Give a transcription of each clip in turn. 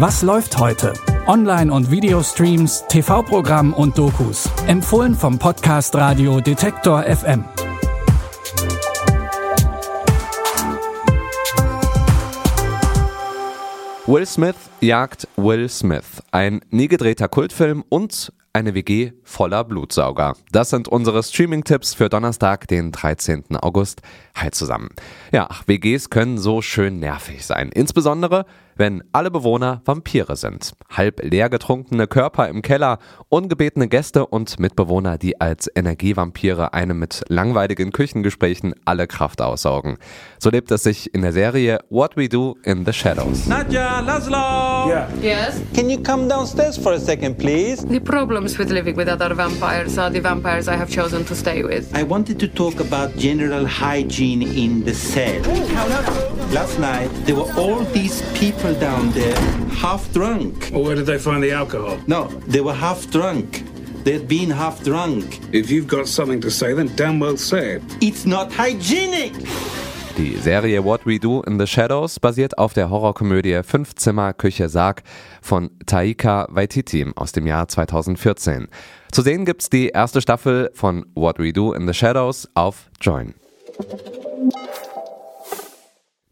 Was läuft heute? Online- und Videostreams, TV-Programm und Dokus. Empfohlen vom Podcast Radio Detektor FM. Will Smith jagt Will Smith. Ein nie gedrehter Kultfilm und eine WG voller Blutsauger. Das sind unsere Streaming-Tipps für Donnerstag, den 13. August. Hi zusammen. Ja, WGs können so schön nervig sein. Insbesondere, wenn alle Bewohner Vampire sind. Halb leer getrunkene Körper im Keller, ungebetene Gäste und Mitbewohner, die als Energievampire einem mit langweiligen Küchengesprächen alle Kraft aussaugen. So lebt es sich in der Serie What We Do in the Shadows. Nadja, Laszlo! Yeah. Yes? Can you come downstairs for a second, please? The problems with living with other vampires are the vampires I have chosen to stay with. I wanted to talk about general hygiene in the cell. Last night, there were all these people down there, half drunk. Well, where did they find the alcohol? No, they were half drunk. They'd been half drunk. If you've got something to say, then damn well say it. It's not hygienic! Die Serie What We Do in the Shadows basiert auf der Horrorkomödie Fünf Zimmer Küche Sarg von Taika Waititi aus dem Jahr 2014. Zu sehen gibt's die erste Staffel von What We Do in the Shadows auf Join.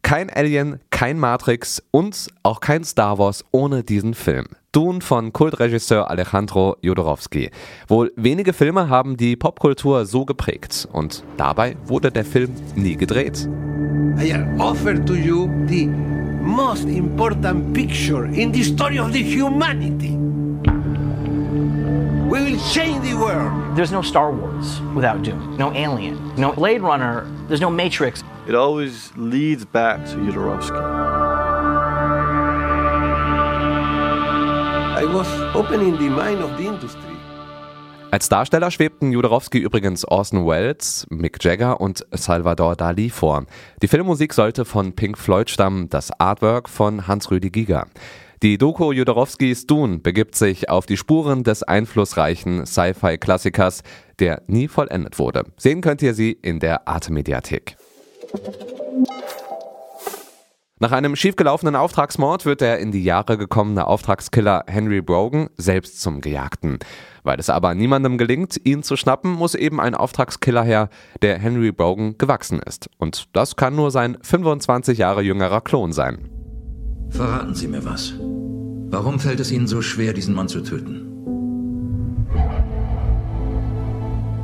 Kein Alien, kein Matrix und auch kein Star Wars ohne diesen Film. Dune von Kultregisseur Alejandro Jodorowsky. Wohl wenige Filme haben die Popkultur so geprägt und dabei wurde der Film nie gedreht. I offer to you the most important picture in the story of the humanity. We will change the world. There's no Star Wars without Dune, no Alien, no Blade Runner, there's no Matrix. It always leads back to Jodorowsky. I was opening the mind of the industry. Als Darsteller schwebten Jodorowsky übrigens Orson Welles, Mick Jagger und Salvador Dali vor. Die Filmmusik sollte von Pink Floyd stammen, das Artwork von Hans-Rüdi Giger. Die Doku Jodorowskis Dune begibt sich auf die Spuren des einflussreichen Sci-Fi-Klassikers, der nie vollendet wurde. Sehen könnt ihr sie in der Arte-Mediathek. Nach einem schiefgelaufenen Auftragsmord wird der in die Jahre gekommene Auftragskiller Henry Brogan selbst zum Gejagten. Weil es aber niemandem gelingt, ihn zu schnappen, muss eben ein Auftragskiller her, der Henry Brogan gewachsen ist. Und das kann nur sein 25 Jahre jüngerer Klon sein. Verraten Sie mir was. Warum fällt es Ihnen so schwer, diesen Mann zu töten?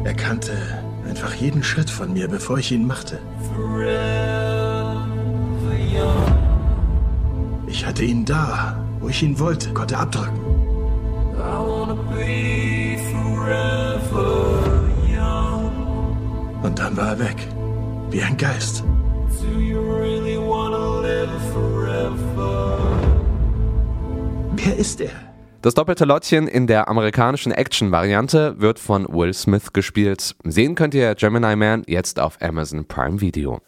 Er kannte einfach jeden Schritt von mir, bevor ich ihn machte. Ich hatte ihn da, wo ich ihn wollte, konnte abdrücken. Und dann war er weg, wie ein Geist. Wer ist er? Das doppelte Lottchen in der amerikanischen Action-Variante wird von Will Smith gespielt. Sehen könnt ihr Gemini Man jetzt auf Amazon Prime Video.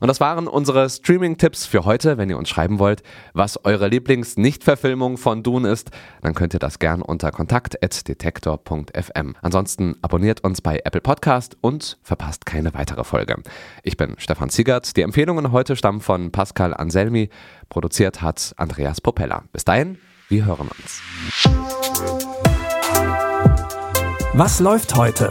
Und das waren unsere Streaming-Tipps für heute. Wenn ihr uns schreiben wollt, was eure Lieblings-Nicht-Verfilmung von Dune ist, dann könnt ihr das gern unter kontakt.detektor.fm. Ansonsten abonniert uns bei Apple Podcast und verpasst keine weitere Folge. Ich bin Stefan Ziegert. Die Empfehlungen heute stammen von Pascal Anselmi. Produziert hat Andreas Popella. Bis dahin, wir hören uns. Was läuft heute?